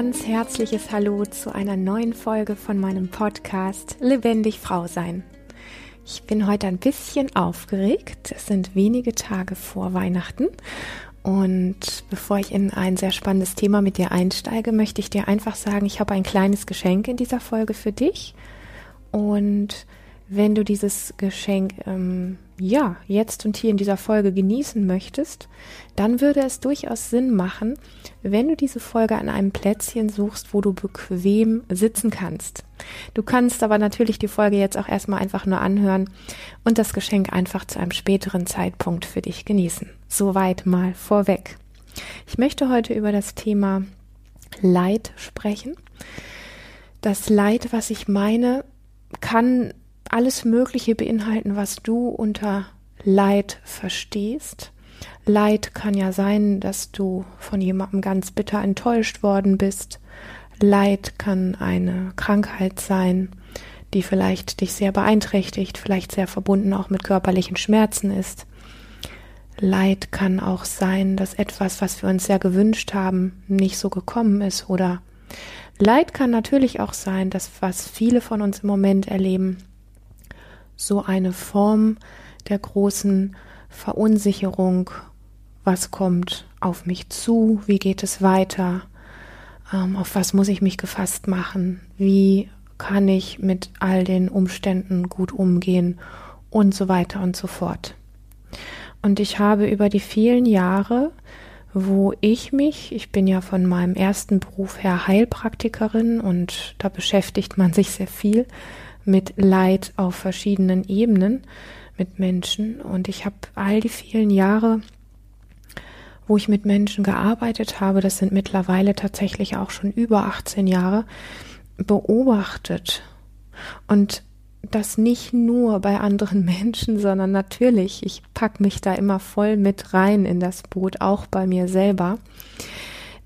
ganz herzliches Hallo zu einer neuen Folge von meinem Podcast Lebendig Frau sein. Ich bin heute ein bisschen aufgeregt. Es sind wenige Tage vor Weihnachten. Und bevor ich in ein sehr spannendes Thema mit dir einsteige, möchte ich dir einfach sagen, ich habe ein kleines Geschenk in dieser Folge für dich. Und wenn du dieses Geschenk ähm, ja jetzt und hier in dieser Folge genießen möchtest, dann würde es durchaus Sinn machen, wenn du diese Folge an einem Plätzchen suchst, wo du bequem sitzen kannst. Du kannst aber natürlich die Folge jetzt auch erstmal einfach nur anhören und das Geschenk einfach zu einem späteren Zeitpunkt für dich genießen. Soweit mal vorweg. Ich möchte heute über das Thema Leid sprechen. Das Leid, was ich meine, kann alles Mögliche beinhalten, was du unter Leid verstehst. Leid kann ja sein, dass du von jemandem ganz bitter enttäuscht worden bist. Leid kann eine Krankheit sein, die vielleicht dich sehr beeinträchtigt, vielleicht sehr verbunden auch mit körperlichen Schmerzen ist. Leid kann auch sein, dass etwas, was wir uns sehr gewünscht haben, nicht so gekommen ist oder Leid kann natürlich auch sein, dass was viele von uns im Moment erleben, so eine Form der großen Verunsicherung, was kommt auf mich zu, wie geht es weiter, ähm, auf was muss ich mich gefasst machen, wie kann ich mit all den Umständen gut umgehen und so weiter und so fort. Und ich habe über die vielen Jahre, wo ich mich, ich bin ja von meinem ersten Beruf her Heilpraktikerin und da beschäftigt man sich sehr viel mit Leid auf verschiedenen Ebenen mit Menschen. Und ich habe all die vielen Jahre, wo ich mit Menschen gearbeitet habe, das sind mittlerweile tatsächlich auch schon über 18 Jahre, beobachtet. Und das nicht nur bei anderen Menschen, sondern natürlich, ich pack mich da immer voll mit rein in das Boot, auch bei mir selber,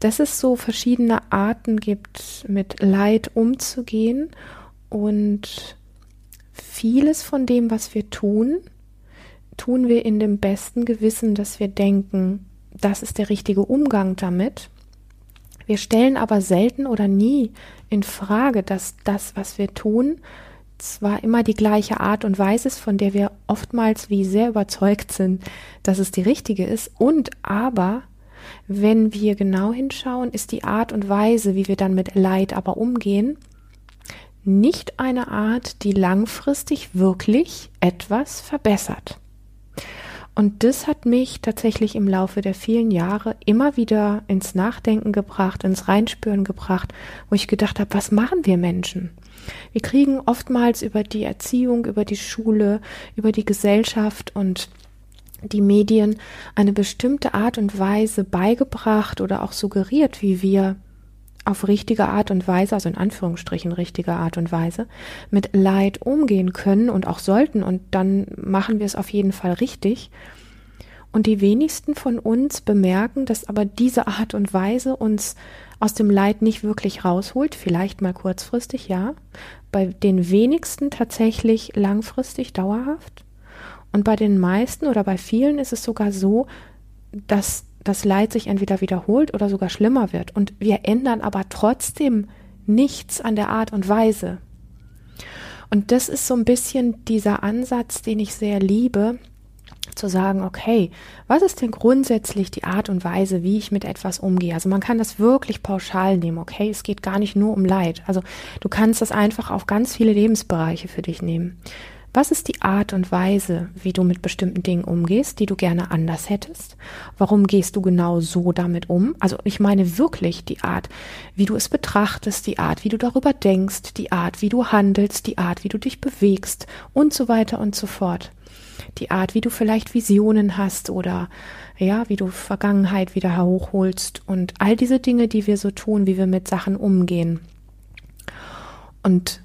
dass es so verschiedene Arten gibt, mit Leid umzugehen und vieles von dem, was wir tun, tun wir in dem besten Gewissen, dass wir denken, das ist der richtige Umgang damit. Wir stellen aber selten oder nie in Frage, dass das, was wir tun, zwar immer die gleiche Art und Weise ist, von der wir oftmals wie sehr überzeugt sind, dass es die richtige ist, und aber, wenn wir genau hinschauen, ist die Art und Weise, wie wir dann mit Leid aber umgehen, nicht eine Art, die langfristig wirklich etwas verbessert. Und das hat mich tatsächlich im Laufe der vielen Jahre immer wieder ins Nachdenken gebracht, ins Reinspüren gebracht, wo ich gedacht habe, was machen wir Menschen? Wir kriegen oftmals über die Erziehung, über die Schule, über die Gesellschaft und die Medien eine bestimmte Art und Weise beigebracht oder auch suggeriert, wie wir auf richtige Art und Weise, also in Anführungsstrichen richtige Art und Weise, mit Leid umgehen können und auch sollten und dann machen wir es auf jeden Fall richtig. Und die wenigsten von uns bemerken, dass aber diese Art und Weise uns aus dem Leid nicht wirklich rausholt, vielleicht mal kurzfristig, ja, bei den wenigsten tatsächlich langfristig dauerhaft. Und bei den meisten oder bei vielen ist es sogar so, dass das Leid sich entweder wiederholt oder sogar schlimmer wird. Und wir ändern aber trotzdem nichts an der Art und Weise. Und das ist so ein bisschen dieser Ansatz, den ich sehr liebe, zu sagen, okay, was ist denn grundsätzlich die Art und Weise, wie ich mit etwas umgehe? Also man kann das wirklich pauschal nehmen, okay? Es geht gar nicht nur um Leid. Also du kannst das einfach auf ganz viele Lebensbereiche für dich nehmen. Was ist die Art und Weise, wie du mit bestimmten Dingen umgehst, die du gerne anders hättest? Warum gehst du genau so damit um? Also ich meine wirklich die Art, wie du es betrachtest, die Art, wie du darüber denkst, die Art, wie du handelst, die Art, wie du dich bewegst und so weiter und so fort. Die Art, wie du vielleicht Visionen hast oder ja, wie du Vergangenheit wieder hochholst und all diese Dinge, die wir so tun, wie wir mit Sachen umgehen. Und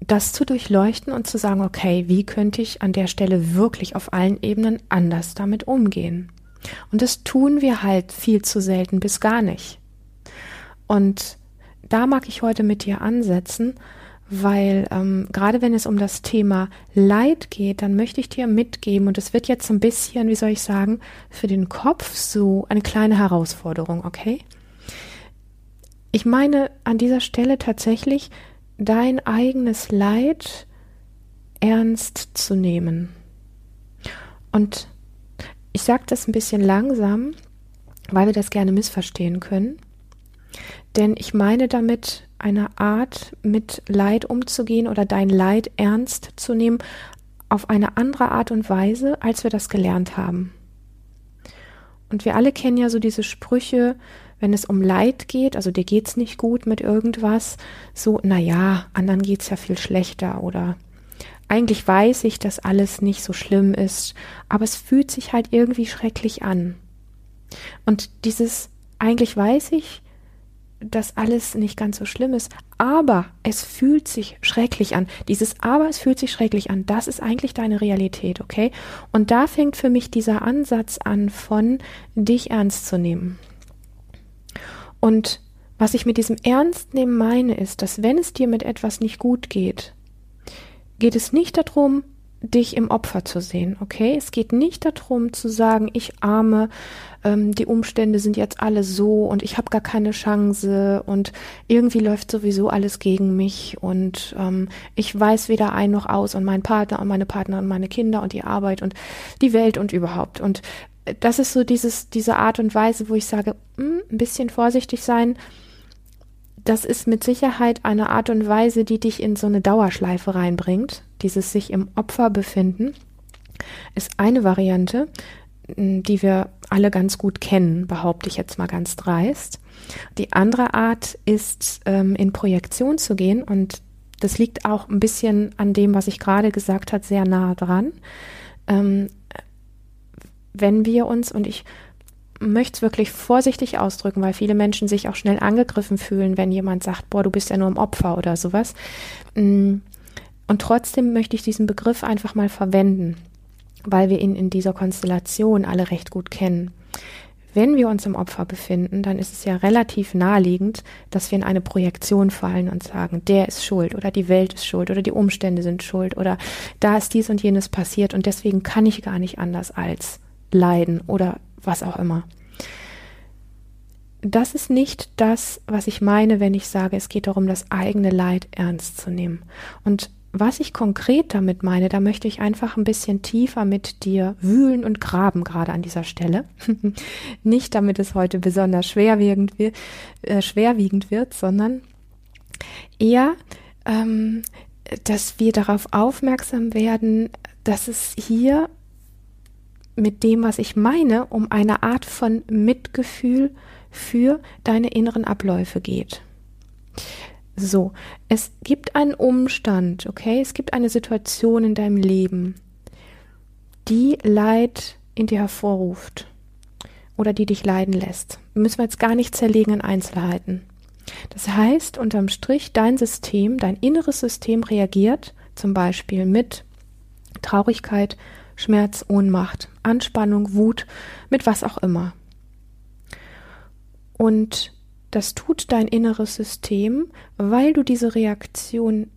das zu durchleuchten und zu sagen, okay, wie könnte ich an der Stelle wirklich auf allen Ebenen anders damit umgehen? Und das tun wir halt viel zu selten bis gar nicht. Und da mag ich heute mit dir ansetzen, weil ähm, gerade wenn es um das Thema Leid geht, dann möchte ich dir mitgeben, und es wird jetzt so ein bisschen, wie soll ich sagen, für den Kopf so eine kleine Herausforderung, okay? Ich meine an dieser Stelle tatsächlich dein eigenes Leid ernst zu nehmen. Und ich sage das ein bisschen langsam, weil wir das gerne missverstehen können. Denn ich meine damit eine Art, mit Leid umzugehen oder dein Leid ernst zu nehmen, auf eine andere Art und Weise, als wir das gelernt haben. Und wir alle kennen ja so diese Sprüche, wenn es um Leid geht, also dir geht's nicht gut mit irgendwas, so, na ja, anderen geht's ja viel schlechter oder eigentlich weiß ich, dass alles nicht so schlimm ist, aber es fühlt sich halt irgendwie schrecklich an. Und dieses eigentlich weiß ich, dass alles nicht ganz so schlimm ist, aber es fühlt sich schrecklich an. Dieses aber es fühlt sich schrecklich an, das ist eigentlich deine Realität, okay? Und da fängt für mich dieser Ansatz an von dich ernst zu nehmen. Und was ich mit diesem Ernstnehmen meine, ist, dass wenn es dir mit etwas nicht gut geht, geht es nicht darum, dich im Opfer zu sehen, okay? Es geht nicht darum zu sagen, ich arme, ähm, die Umstände sind jetzt alle so und ich habe gar keine Chance und irgendwie läuft sowieso alles gegen mich und ähm, ich weiß weder ein noch aus und mein Partner und meine Partner und meine Kinder und die Arbeit und die Welt und überhaupt. Und das ist so dieses, diese Art und Weise, wo ich sage, mh, hm, ein bisschen vorsichtig sein, das ist mit Sicherheit eine Art und Weise, die dich in so eine Dauerschleife reinbringt. Dieses sich im Opfer befinden ist eine Variante, die wir alle ganz gut kennen, behaupte ich jetzt mal ganz dreist. Die andere Art ist, ähm, in Projektion zu gehen und das liegt auch ein bisschen an dem, was ich gerade gesagt habe, sehr nah dran. Wenn wir uns, und ich möchte es wirklich vorsichtig ausdrücken, weil viele Menschen sich auch schnell angegriffen fühlen, wenn jemand sagt, boah, du bist ja nur ein Opfer oder sowas. Mm, und trotzdem möchte ich diesen Begriff einfach mal verwenden, weil wir ihn in dieser Konstellation alle recht gut kennen. Wenn wir uns im Opfer befinden, dann ist es ja relativ naheliegend, dass wir in eine Projektion fallen und sagen, der ist schuld oder die Welt ist schuld oder die Umstände sind schuld oder da ist dies und jenes passiert und deswegen kann ich gar nicht anders als leiden oder was auch immer. Das ist nicht das, was ich meine, wenn ich sage, es geht darum, das eigene Leid ernst zu nehmen. Und was ich konkret damit meine, da möchte ich einfach ein bisschen tiefer mit dir wühlen und graben, gerade an dieser Stelle. Nicht damit es heute besonders schwerwiegend wird, äh, schwerwiegend wird sondern eher, ähm, dass wir darauf aufmerksam werden, dass es hier mit dem, was ich meine, um eine Art von Mitgefühl für deine inneren Abläufe geht. So, es gibt einen Umstand, okay? Es gibt eine Situation in deinem Leben, die Leid in dir hervorruft oder die dich leiden lässt. Müssen wir jetzt gar nicht zerlegen in Einzelheiten. Das heißt, unterm Strich, dein System, dein inneres System reagiert zum Beispiel mit Traurigkeit, Schmerz, Ohnmacht, Anspannung, Wut, mit was auch immer. Und das tut dein inneres System, weil du diese Reaktion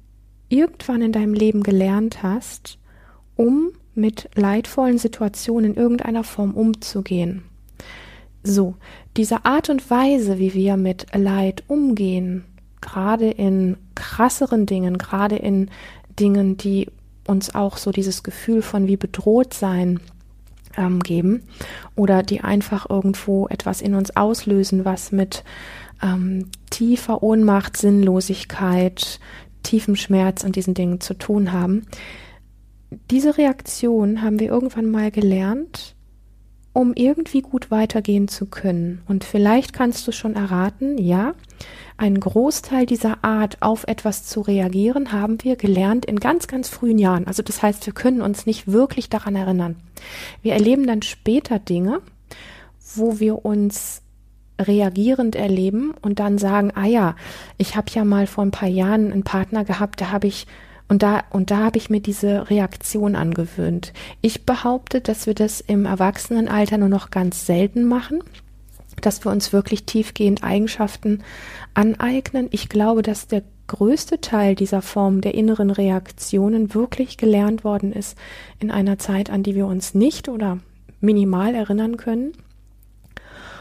irgendwann in deinem Leben gelernt hast, um mit leidvollen Situationen in irgendeiner Form umzugehen. So, diese Art und Weise, wie wir mit Leid umgehen, gerade in krasseren Dingen, gerade in Dingen, die uns auch so dieses Gefühl von wie bedroht sein ähm, geben oder die einfach irgendwo etwas in uns auslösen, was mit ähm, tiefer Ohnmacht, Sinnlosigkeit, tiefem Schmerz und diesen Dingen zu tun haben. Diese Reaktion haben wir irgendwann mal gelernt, um irgendwie gut weitergehen zu können. Und vielleicht kannst du schon erraten, ja, einen Großteil dieser Art auf etwas zu reagieren haben wir gelernt in ganz, ganz frühen Jahren. Also das heißt, wir können uns nicht wirklich daran erinnern. Wir erleben dann später Dinge, wo wir uns reagierend erleben und dann sagen, ah ja, ich habe ja mal vor ein paar Jahren einen Partner gehabt, da habe ich und da, und da habe ich mir diese Reaktion angewöhnt. Ich behaupte, dass wir das im Erwachsenenalter nur noch ganz selten machen, dass wir uns wirklich tiefgehend Eigenschaften aneignen. Ich glaube, dass der größte Teil dieser Form der inneren Reaktionen wirklich gelernt worden ist in einer Zeit, an die wir uns nicht oder minimal erinnern können.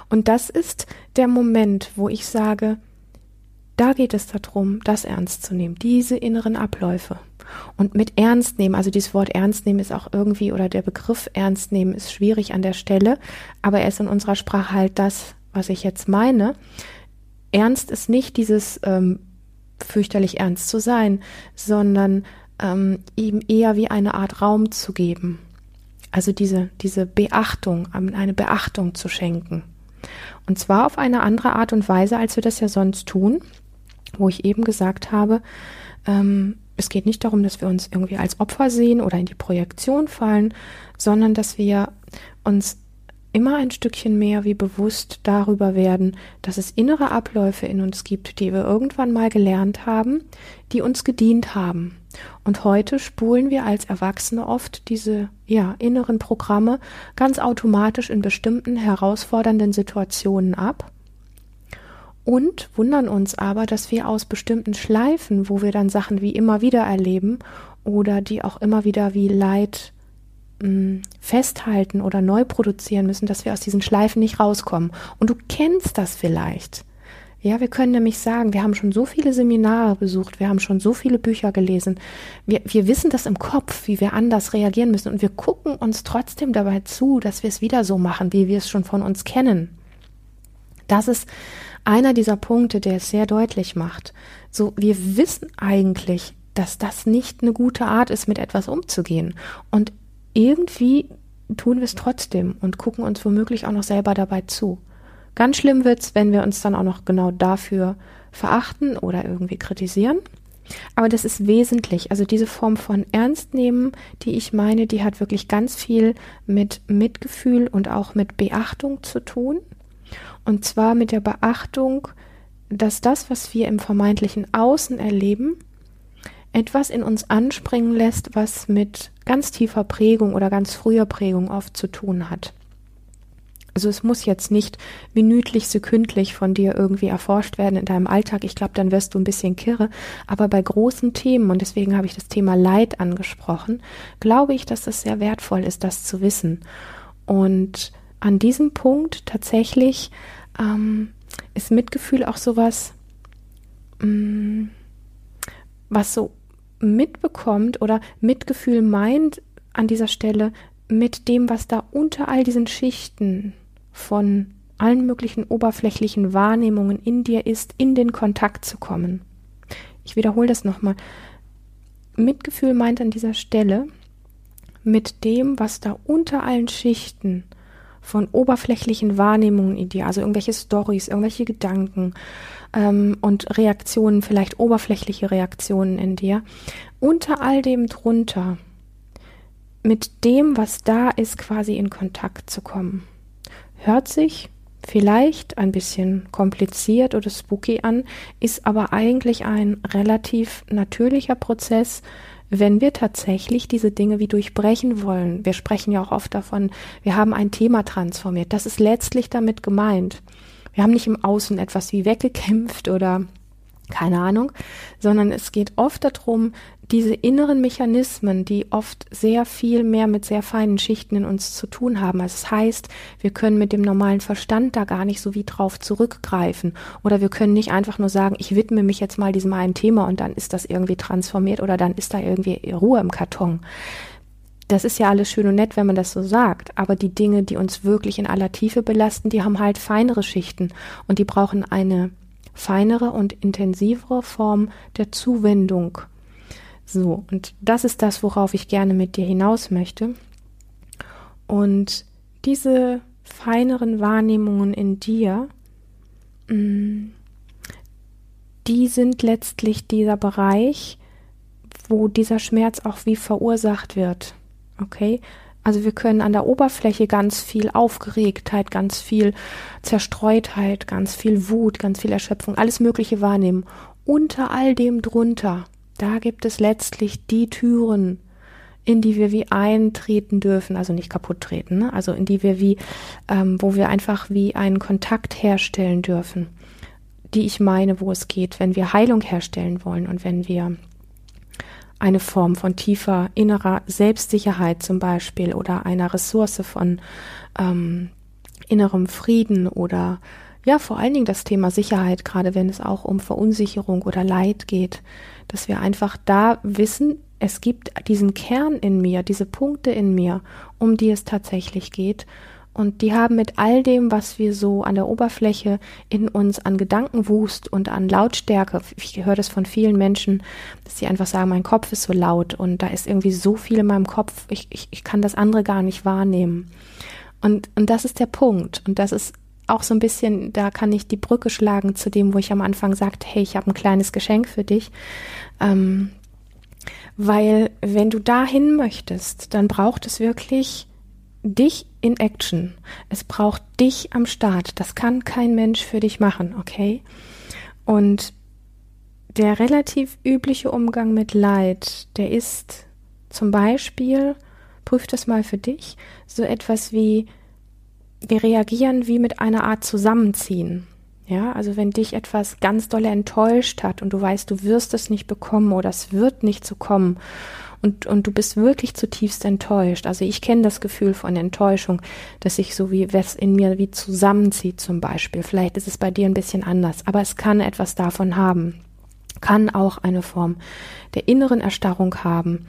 Und das ist der Moment, wo ich sage, Da geht es darum, das ernst zu nehmen, diese inneren Abläufe. Und mit ernst nehmen, also dieses Wort ernst nehmen ist auch irgendwie, oder der Begriff ernst nehmen ist schwierig an der Stelle, aber er ist in unserer Sprache halt das, was ich jetzt meine. Ernst ist nicht dieses ähm, fürchterlich ernst zu sein, sondern ähm, ihm eher wie eine Art Raum zu geben. Also diese, diese Beachtung, eine Beachtung zu schenken. Und zwar auf eine andere Art und Weise, als wir das ja sonst tun, wo ich eben gesagt habe, ähm, es geht nicht darum, dass wir uns irgendwie als Opfer sehen oder in die Projektion fallen, sondern dass wir uns immer ein Stückchen mehr wie bewusst darüber werden, dass es innere Abläufe in uns gibt, die wir irgendwann mal gelernt haben, die uns gedient haben. Und heute spulen wir als Erwachsene oft diese ja, inneren Programme ganz automatisch in bestimmten herausfordernden Situationen ab und wundern uns aber, dass wir aus bestimmten Schleifen, wo wir dann Sachen wie immer wieder erleben oder die auch immer wieder wie Leid mh, mm, festhalten oder neu produzieren müssen, dass wir aus diesen Schleifen nicht rauskommen. Und du kennst das vielleicht. Ja, wir können nämlich sagen, wir haben schon so viele Seminare besucht, wir haben schon so viele Bücher gelesen. Wir, wir wissen das im Kopf, wie wir anders reagieren müssen und wir gucken uns trotzdem dabei zu, dass wir es wieder so machen, wie wir es schon von uns kennen. Das ist einer dieser Punkte, der es sehr deutlich macht. So, wir wissen eigentlich, dass das nicht eine gute Art ist, mit etwas umzugehen. Und irgendwie tun wir es trotzdem und gucken uns womöglich auch noch selber dabei zu. Ganz schlimm wird's, wenn wir uns dann auch noch genau dafür verachten oder irgendwie kritisieren. Aber das ist wesentlich. Also diese Form von Ernst nehmen, die ich meine, die hat wirklich ganz viel mit Mitgefühl und auch mit Beachtung zu tun. Und zwar mit der Beachtung, dass das, was wir im vermeintlichen Außen erleben, etwas in uns anspringen lässt, was mit ganz tiefer Prägung oder ganz früher Prägung oft zu tun hat. Also es muss jetzt nicht minütlich, sekündlich von dir irgendwie erforscht werden in deinem Alltag. Ich glaube, dann wirst du ein bisschen kirre. Aber bei großen Themen, und deswegen habe ich das Thema Leid angesprochen, glaube ich, dass es sehr wertvoll ist, das zu wissen. Und an diesem Punkt tatsächlich ähm, ist Mitgefühl auch sowas, mh, mm, was so mitbekommt oder Mitgefühl meint an dieser Stelle mit dem, was da unter all diesen Schichten von allen möglichen oberflächlichen Wahrnehmungen in dir ist, in den Kontakt zu kommen. Ich wiederhole das nochmal. Mitgefühl meint an dieser Stelle mit dem, was da unter allen Schichten von oberflächlichen Wahrnehmungen in dir, also irgendwelche Stories, irgendwelche Gedanken ähm, und Reaktionen, vielleicht oberflächliche Reaktionen in dir, unter all dem drunter, mit dem, was da ist, quasi in Kontakt zu kommen. Hört sich vielleicht ein bisschen kompliziert oder spooky an, ist aber eigentlich ein relativ natürlicher Prozess, wenn wir tatsächlich diese Dinge wie durchbrechen wollen. Wir sprechen ja auch oft davon, wir haben ein Thema transformiert. Das ist letztlich damit gemeint. Wir haben nicht im Außen etwas wie weggekämpft oder keine Ahnung, sondern es geht oft darum, diese inneren Mechanismen, die oft sehr viel mehr mit sehr feinen Schichten in uns zu tun haben. Also das heißt, wir können mit dem normalen Verstand da gar nicht so wie drauf zurückgreifen. Oder wir können nicht einfach nur sagen, ich widme mich jetzt mal diesem einen Thema und dann ist das irgendwie transformiert oder dann ist da irgendwie Ruhe im Karton. Das ist ja alles schön und nett, wenn man das so sagt, aber die Dinge, die uns wirklich in aller Tiefe belasten, die haben halt feinere Schichten und die brauchen eine feinere und intensivere Form der Zuwendung. So, und das ist das, worauf ich gerne mit dir hinaus möchte. Und diese feineren Wahrnehmungen in dir, mm, die sind letztlich dieser Bereich, wo dieser Schmerz auch wie verursacht wird. Okay? Also wir können an der Oberfläche ganz viel Aufgeregtheit, ganz viel Zerstreutheit, ganz viel Wut, ganz viel Erschöpfung, alles Mögliche wahrnehmen. Unter all dem drunter, da gibt es letztlich die Türen, in die wir wie eintreten dürfen, also nicht kaputt treten, ne? also in die wir wie, ähm, wo wir einfach wie einen Kontakt herstellen dürfen, die ich meine, wo es geht, wenn wir Heilung herstellen wollen und wenn wir eine Form von tiefer innerer Selbstsicherheit zum Beispiel oder einer Ressource von ähm, innerem Frieden oder ja, vor allen Dingen das Thema Sicherheit, gerade wenn es auch um Verunsicherung oder Leid geht, dass wir einfach da wissen, es gibt diesen Kern in mir, diese Punkte in mir, um die es tatsächlich geht. Und die haben mit all dem, was wir so an der Oberfläche in uns an Gedankenwust und an Lautstärke, ich höre das von vielen Menschen, dass sie einfach sagen, mein Kopf ist so laut und da ist irgendwie so viel in meinem Kopf, ich, ich, ich kann das andere gar nicht wahrnehmen. Und, und das ist der Punkt. Und das ist auch so ein bisschen, da kann ich die Brücke schlagen zu dem, wo ich am Anfang sagte, hey, ich habe ein kleines Geschenk für dich. Ähm, weil wenn du dahin möchtest, dann braucht es wirklich dich in Action. Es braucht dich am Start. Das kann kein Mensch für dich machen, okay? Und der relativ übliche Umgang mit Leid, der ist zum Beispiel, prüf das mal für dich, so etwas wie wir reagieren wie mit einer Art Zusammenziehen. Ja, also wenn dich etwas ganz doll enttäuscht hat und du weißt, du wirst es nicht bekommen oder es wird nicht so kommen und, und du bist wirklich zutiefst enttäuscht. Also ich kenne das Gefühl von Enttäuschung, dass sich so wie was in mir wie zusammenzieht zum Beispiel. Vielleicht ist es bei dir ein bisschen anders, aber es kann etwas davon haben. Kann auch eine Form der inneren Erstarrung haben.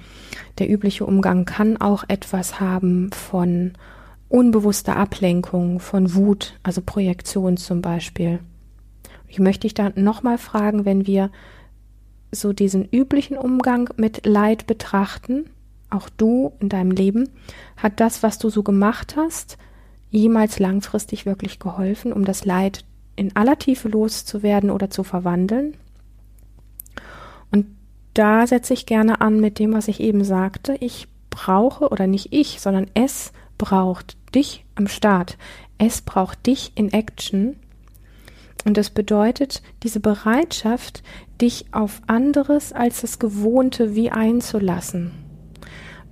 Der übliche Umgang kann auch etwas haben von unbewusste Ablenkung von Wut, also Projektion zum Beispiel. Ich möchte dich da nochmal fragen, wenn wir so diesen üblichen Umgang mit Leid betrachten, auch du in deinem Leben, hat das, was du so gemacht hast, jemals langfristig wirklich geholfen, um das Leid in aller Tiefe loszuwerden oder zu verwandeln? Und da setze ich gerne an mit dem, was ich eben sagte. Ich brauche, oder nicht ich, sondern es braucht dich am Start. Es braucht dich in Action. Und das bedeutet diese Bereitschaft, dich auf anderes als das Gewohnte wie einzulassen.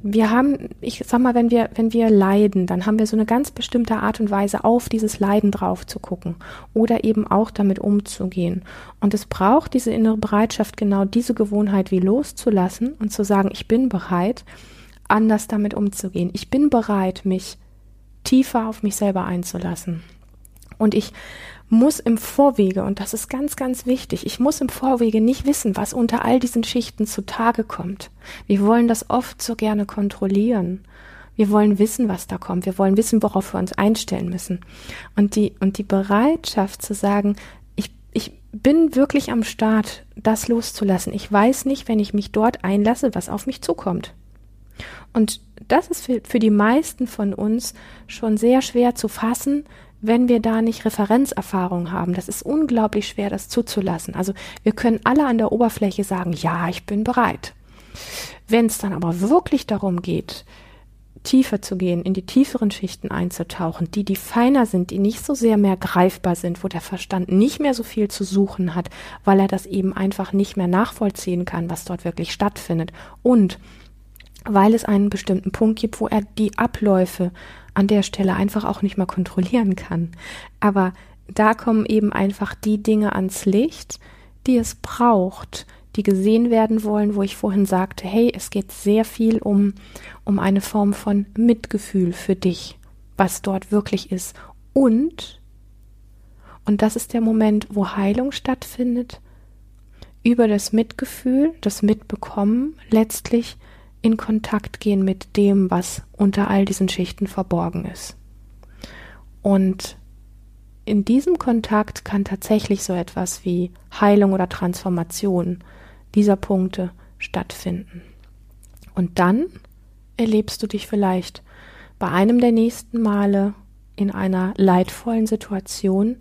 Wir haben, ich sag mal, wenn wir, wenn wir leiden, dann haben wir so eine ganz bestimmte Art und Weise, auf dieses Leiden drauf zu gucken oder eben auch damit umzugehen. Und es braucht diese innere Bereitschaft, genau diese Gewohnheit wie loszulassen und zu sagen, ich bin bereit, anders damit umzugehen. Ich bin bereit, mich tiefer auf mich selber einzulassen. Und ich muss im Vorwege, und das ist ganz, ganz wichtig, ich muss im Vorwege nicht wissen, was unter all diesen Schichten zutage kommt. Wir wollen das oft so gerne kontrollieren. Wir wollen wissen, was da kommt. Wir wollen wissen, worauf wir uns einstellen müssen. Und die, und die Bereitschaft zu sagen, ich, ich bin wirklich am Start, das loszulassen. Ich weiß nicht, wenn ich mich dort einlasse, was auf mich zukommt. Und das ist für, für die meisten von uns schon sehr schwer zu fassen, wenn wir da nicht Referenzerfahrung haben. Das ist unglaublich schwer, das zuzulassen. Also wir können alle an der Oberfläche sagen, ja, ich bin bereit. Wenn es dann aber wirklich darum geht, tiefer zu gehen, in die tieferen Schichten einzutauchen, die, die feiner sind, die nicht so sehr mehr greifbar sind, wo der Verstand nicht mehr so viel zu suchen hat, weil er das eben einfach nicht mehr nachvollziehen kann, was dort wirklich stattfindet. Und weil es einen bestimmten Punkt gibt, wo er die Abläufe an der Stelle einfach auch nicht mehr kontrollieren kann. Aber da kommen eben einfach die Dinge ans Licht, die es braucht, die gesehen werden wollen, wo ich vorhin sagte, hey, es geht sehr viel um, um eine Form von Mitgefühl für dich, was dort wirklich ist. Und, und das ist der Moment, wo Heilung stattfindet, über das Mitgefühl, das Mitbekommen letztlich in Kontakt gehen mit dem, was unter all diesen Schichten verborgen ist. Und in diesem Kontakt kann tatsächlich so etwas wie Heilung oder Transformation dieser Punkte stattfinden. Und dann erlebst du dich vielleicht bei einem der nächsten Male in einer leidvollen Situation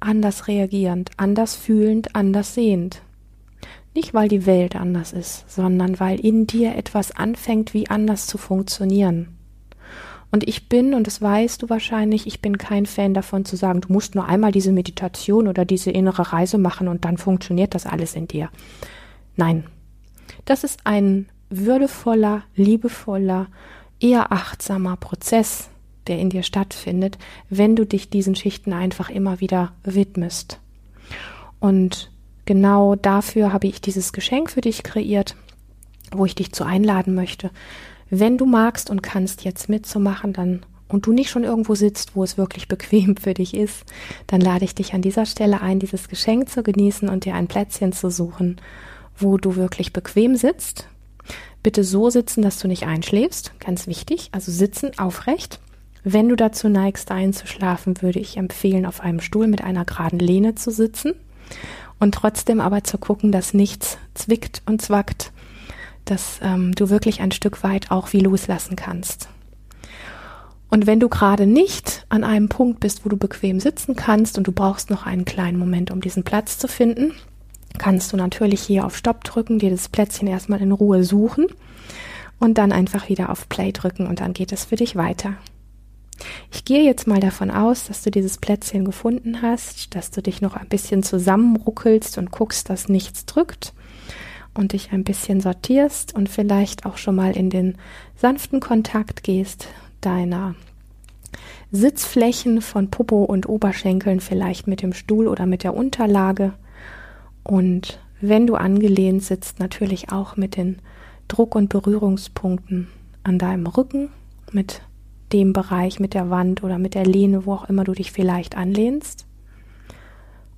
anders reagierend, anders fühlend, anders sehend. Nicht, weil die Welt anders ist, sondern weil in dir etwas anfängt, wie anders zu funktionieren. Und ich bin, und das weißt du wahrscheinlich, ich bin kein Fan davon zu sagen, du musst nur einmal diese Meditation oder diese innere Reise machen und dann funktioniert das alles in dir. Nein, das ist ein würdevoller, liebevoller, eher achtsamer Prozess, der in dir stattfindet, wenn du dich diesen Schichten einfach immer wieder widmest. Und genau dafür habe ich dieses Geschenk für dich kreiert, wo ich dich zu einladen möchte. Wenn du magst und kannst jetzt mitzumachen, dann und du nicht schon irgendwo sitzt, wo es wirklich bequem für dich ist, dann lade ich dich an dieser Stelle ein, dieses Geschenk zu genießen und dir ein Plätzchen zu suchen, wo du wirklich bequem sitzt. Bitte so sitzen, dass du nicht einschläfst, ganz wichtig, also sitzen aufrecht. Wenn du dazu neigst einzuschlafen, würde ich empfehlen, auf einem Stuhl mit einer geraden Lehne zu sitzen und trotzdem aber zu gucken, dass nichts zwickt und zwackt, dass ähm, du wirklich ein Stück weit auch wie loslassen kannst. Und wenn du gerade nicht an einem Punkt bist, wo du bequem sitzen kannst und du brauchst noch einen kleinen Moment, um diesen Platz zu finden, kannst du natürlich hier auf Stopp drücken, dir das Plätzchen erstmal in Ruhe suchen und dann einfach wieder auf Play drücken und dann geht es für dich weiter. Ich gehe jetzt mal davon aus, dass du dieses Plätzchen gefunden hast, dass du dich noch ein bisschen zusammenruckelst und guckst, dass nichts drückt und dich ein bisschen sortierst und vielleicht auch schon mal in den sanften Kontakt gehst deiner Sitzflächen von Popo und Oberschenkeln, vielleicht mit dem Stuhl oder mit der Unterlage. Und wenn du angelehnt sitzt, natürlich auch mit den Druck- und Berührungspunkten an deinem Rücken, mit dem Bereich, mit der Wand oder mit der Lehne, wo auch immer du dich vielleicht anlehnst.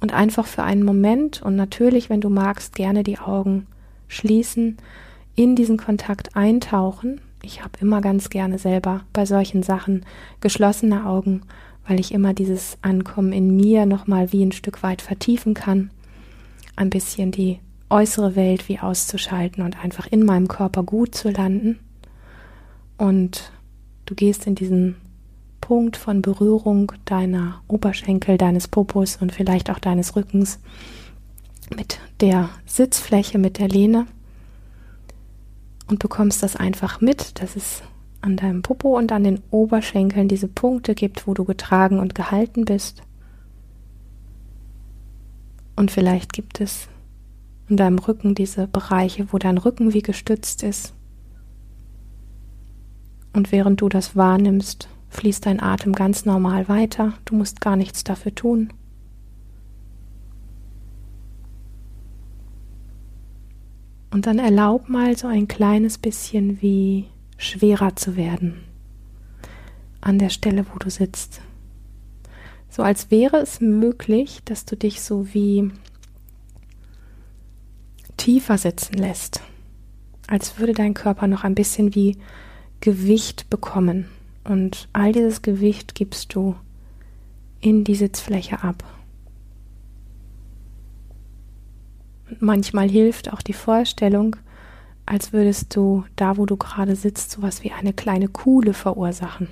Und einfach für einen Moment und natürlich, wenn du magst, gerne die Augen schließen, in diesen Kontakt eintauchen ich habe immer ganz gerne selber bei solchen Sachen geschlossene Augen, weil ich immer dieses Ankommen in mir nochmal wie ein Stück weit vertiefen kann. Ein bisschen die äußere Welt wie auszuschalten und einfach in meinem Körper gut zu landen. Und du gehst in diesen Punkt von Berührung deiner Oberschenkel, deines Popos und vielleicht auch deines Rückens mit der Sitzfläche, mit der Lehne und bekommst das einfach mit, dass es an deinem Popo und an den Oberschenkeln diese Punkte gibt, wo du getragen und gehalten bist. Und vielleicht gibt es in deinem Rücken diese Bereiche, wo dein Rücken wie gestützt ist. Und während du das wahrnimmst, fließt dein Atem ganz normal weiter. Du musst gar nichts dafür tun. Und dann erlaub mal so ein kleines bisschen wie schwerer zu werden an der Stelle, wo du sitzt. So als wäre es möglich, dass du dich so wie tiefer sitzen lässt, als würde dein Körper noch ein bisschen wie Gewicht bekommen. Und all dieses Gewicht gibst du in die Sitzfläche ab. manchmal hilft auch die Vorstellung, als würdest du da, wo du gerade sitzt, sowas wie eine kleine Kuhle verursachen.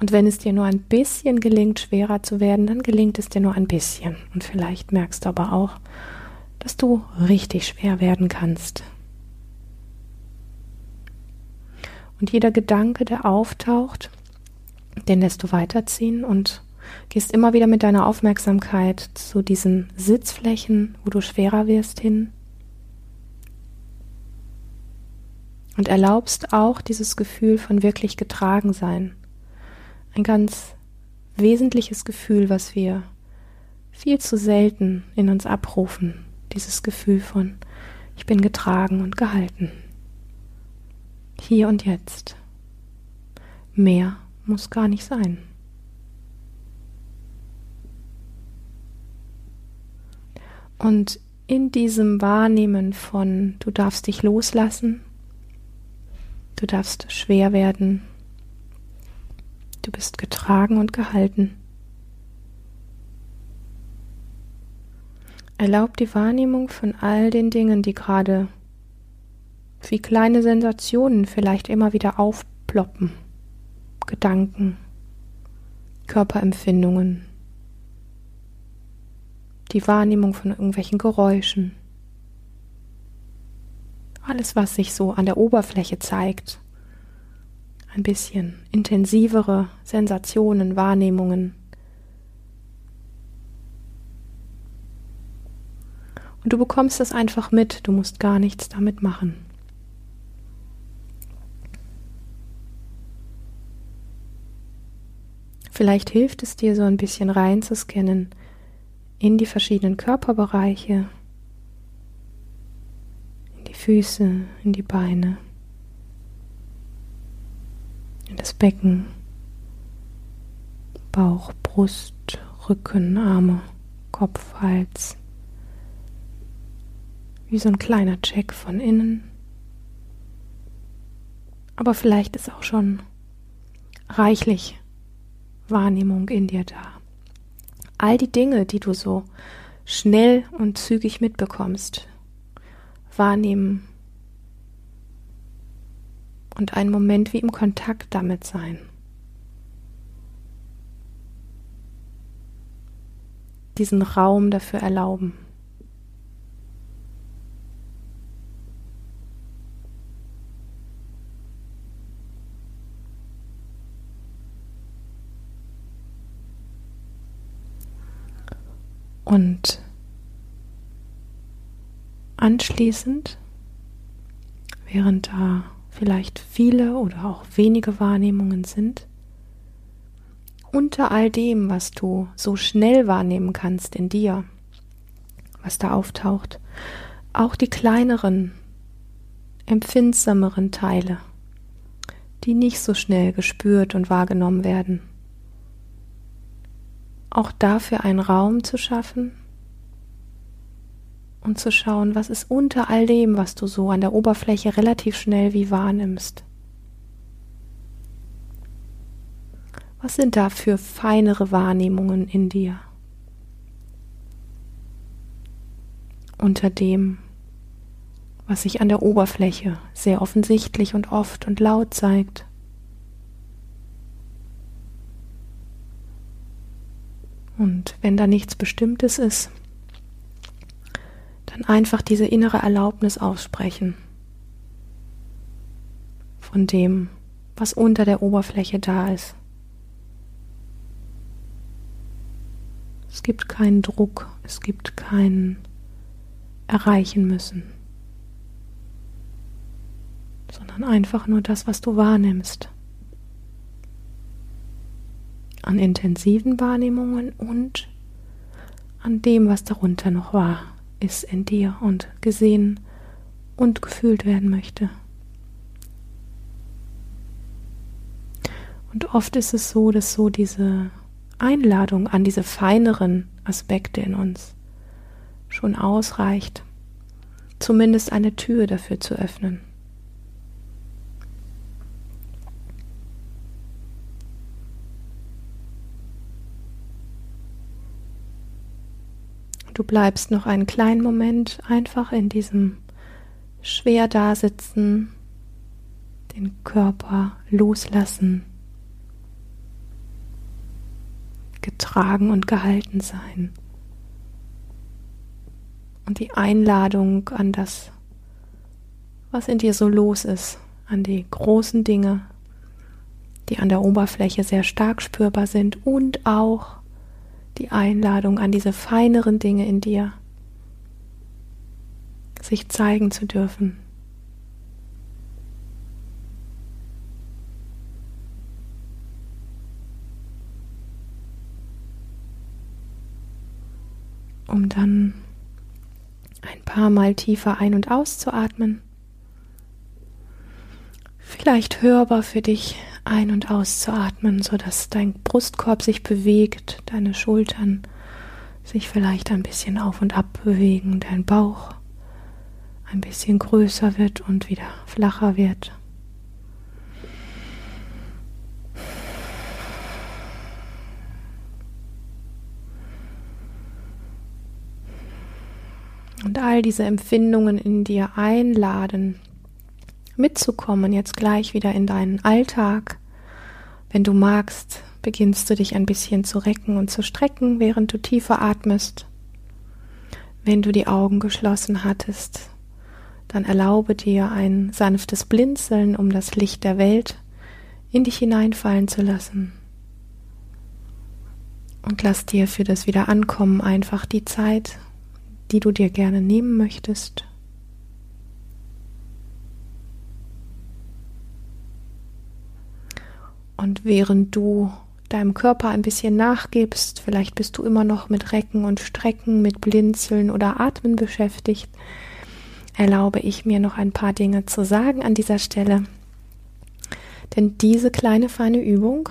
Und wenn es dir nur ein bisschen gelingt, schwerer zu werden, dann gelingt es dir nur ein bisschen. Und vielleicht merkst du aber auch, dass du richtig schwer werden kannst. Und jeder Gedanke, der auftaucht, den lässt du weiterziehen und Gehst immer wieder mit deiner Aufmerksamkeit zu diesen Sitzflächen, wo du schwerer wirst, hin. Und erlaubst auch dieses Gefühl von wirklich getragen sein. Ein ganz wesentliches Gefühl, was wir viel zu selten in uns abrufen. Dieses Gefühl von ich bin getragen und gehalten. Hier und jetzt. Mehr muss gar nicht sein. Und in diesem Wahrnehmen von, du darfst dich loslassen, du darfst schwer werden, du bist getragen und gehalten. Erlaub die Wahrnehmung von all den Dingen, die gerade wie kleine Sensationen vielleicht immer wieder aufploppen. Gedanken, Körperempfindungen, die Wahrnehmung von irgendwelchen Geräuschen. Alles, was sich so an der Oberfläche zeigt. Ein bisschen intensivere Sensationen, Wahrnehmungen. Und du bekommst es einfach mit, du musst gar nichts damit machen. Vielleicht hilft es dir so ein bisschen reinzuscannen, in die verschiedenen Körperbereiche, in die Füße, in die Beine, in das Becken, Bauch, Brust, Rücken, Arme, Kopf, Hals. Wie so ein kleiner Check von innen. Aber vielleicht ist auch schon reichlich Wahrnehmung in dir da. All die Dinge, die du so schnell und zügig mitbekommst, wahrnehmen und einen Moment wie im Kontakt damit sein. Diesen Raum dafür erlauben. Und anschließend, während da vielleicht viele oder auch wenige Wahrnehmungen sind, unter all dem, was du so schnell wahrnehmen kannst in dir, was da auftaucht, auch die kleineren, empfindsameren Teile, die nicht so schnell gespürt und wahrgenommen werden. Auch dafür einen Raum zu schaffen und zu schauen, was ist unter all dem, was du so an der Oberfläche relativ schnell wie wahrnimmst. Was sind da für feinere Wahrnehmungen in dir? Unter dem, was sich an der Oberfläche sehr offensichtlich und oft und laut zeigt. Und wenn da nichts Bestimmtes ist, dann einfach diese innere Erlaubnis aussprechen von dem, was unter der Oberfläche da ist. Es gibt keinen Druck, es gibt kein Erreichen müssen, sondern einfach nur das, was du wahrnimmst. An intensiven Wahrnehmungen und an dem, was darunter noch war ist in dir und gesehen und gefühlt werden möchte. Und oft ist es so, dass so diese Einladung an diese feineren Aspekte in uns schon ausreicht, zumindest eine Tür dafür zu öffnen. Du bleibst noch einen kleinen Moment einfach in diesem schwer dasitzen, den Körper loslassen, getragen und gehalten sein. Und die Einladung an das, was in dir so los ist, an die großen Dinge, die an der Oberfläche sehr stark spürbar sind und auch die Einladung an diese feineren Dinge in dir, sich zeigen zu dürfen. Um dann ein paar Mal tiefer ein- und auszuatmen. Vielleicht hörbar für dich ein- und auszuatmen, sodass dein Brustkorb sich bewegt, deine Schultern sich vielleicht ein bisschen auf und ab bewegen, dein Bauch ein bisschen größer wird und wieder flacher wird. Und all diese Empfindungen in dir einladen, mitzukommen, jetzt gleich wieder in deinen Alltag. Wenn du magst, beginnst du dich ein bisschen zu recken und zu strecken, während du tiefer atmest. Wenn du die Augen geschlossen hattest, dann erlaube dir ein sanftes Blinzeln, um das Licht der Welt in dich hineinfallen zu lassen. Und lass dir für das Wiederankommen einfach die Zeit, die du dir gerne nehmen möchtest. Und während du deinem Körper ein bisschen nachgibst, vielleicht bist du immer noch mit Recken und Strecken, mit Blinzeln oder Atmen beschäftigt, erlaube ich mir noch ein paar Dinge zu sagen an dieser Stelle. Denn diese kleine feine Übung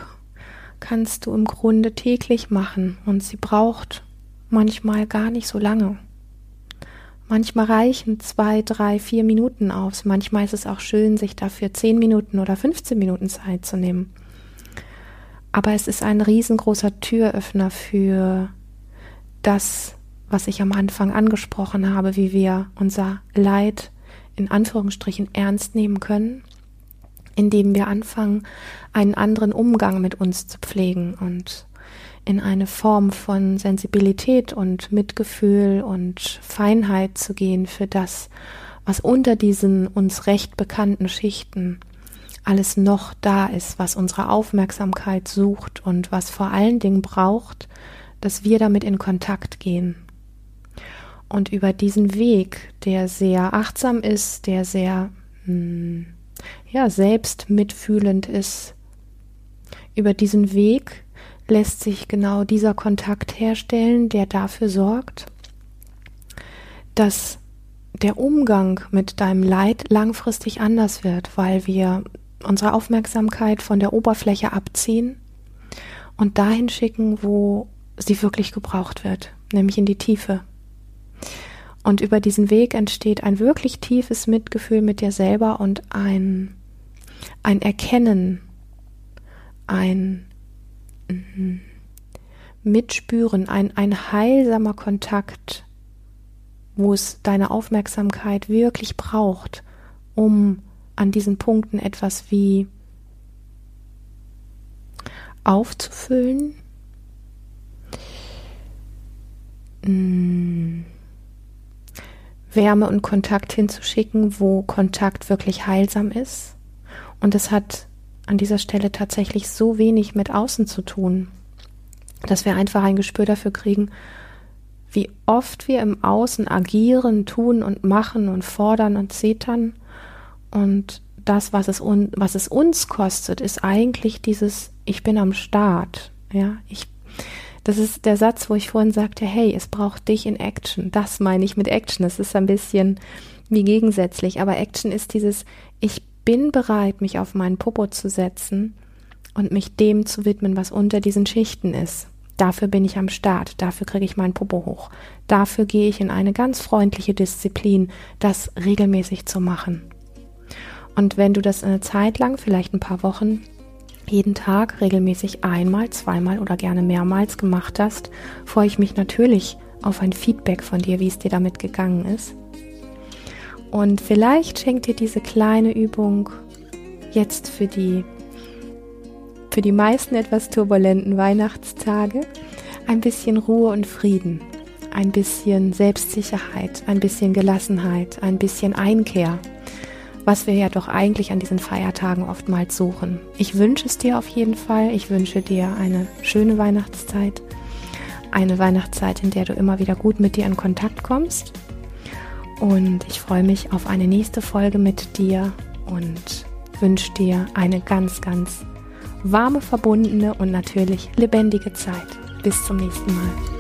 kannst du im Grunde täglich machen und sie braucht manchmal gar nicht so lange. Manchmal reichen zwei, drei, vier Minuten aus. Manchmal ist es auch schön, sich dafür zehn Minuten oder 15 Minuten Zeit zu nehmen. Aber es ist ein riesengroßer Türöffner für das, was ich am Anfang angesprochen habe, wie wir unser Leid in Anführungsstrichen ernst nehmen können, indem wir anfangen, einen anderen Umgang mit uns zu pflegen und in eine Form von Sensibilität und Mitgefühl und Feinheit zu gehen für das, was unter diesen uns recht bekannten Schichten alles noch da ist, was unsere Aufmerksamkeit sucht und was vor allen Dingen braucht, dass wir damit in Kontakt gehen. Und über diesen Weg, der sehr achtsam ist, der sehr hm, ja, selbst mitfühlend ist, über diesen Weg lässt sich genau dieser Kontakt herstellen, der dafür sorgt, dass der Umgang mit deinem Leid langfristig anders wird, weil wir unsere Aufmerksamkeit von der Oberfläche abziehen und dahin schicken, wo sie wirklich gebraucht wird, nämlich in die Tiefe. Und über diesen Weg entsteht ein wirklich tiefes Mitgefühl mit dir selber und ein, ein Erkennen, ein mhm, Mitspüren, ein, ein heilsamer Kontakt, wo es deine Aufmerksamkeit wirklich braucht, um an diesen Punkten etwas wie aufzufüllen, mm, Wärme und Kontakt hinzuschicken, wo Kontakt wirklich heilsam ist. Und es hat an dieser Stelle tatsächlich so wenig mit außen zu tun, dass wir einfach ein Gespür dafür kriegen, wie oft wir im Außen agieren, tun und machen und fordern und zetern und das, was es, un, was es uns kostet, ist eigentlich dieses, ich bin am Start. Ja, ich, das ist der Satz, wo ich vorhin sagte, hey, es braucht dich in Action. Das meine ich mit Action. Es ist ein bisschen wie gegensätzlich, aber Action ist dieses, ich bin bereit, mich auf meinen Popo zu setzen und mich dem zu widmen, was unter diesen Schichten ist. Dafür bin ich am Start, dafür kriege ich meinen Popo hoch. Dafür gehe ich in eine ganz freundliche Disziplin, das regelmäßig zu machen. Und wenn du das eine Zeit lang, vielleicht ein paar Wochen, jeden Tag regelmäßig einmal, zweimal oder gerne mehrmals gemacht hast, freue ich mich natürlich auf ein Feedback von dir, wie es dir damit gegangen ist. Und vielleicht schenkt dir diese kleine Übung jetzt für die für die meisten etwas turbulenten Weihnachtstage ein bisschen Ruhe und Frieden, ein bisschen Selbstsicherheit, ein bisschen Gelassenheit, ein bisschen Einkehr was wir ja doch eigentlich an diesen Feiertagen oftmals suchen. Ich wünsche es dir auf jeden Fall. Ich wünsche dir eine schöne Weihnachtszeit. Eine Weihnachtszeit, in der du immer wieder gut mit dir in Kontakt kommst. Und ich freue mich auf eine nächste Folge mit dir und wünsche dir eine ganz, ganz warme, verbundene und natürlich lebendige Zeit. Bis zum nächsten Mal.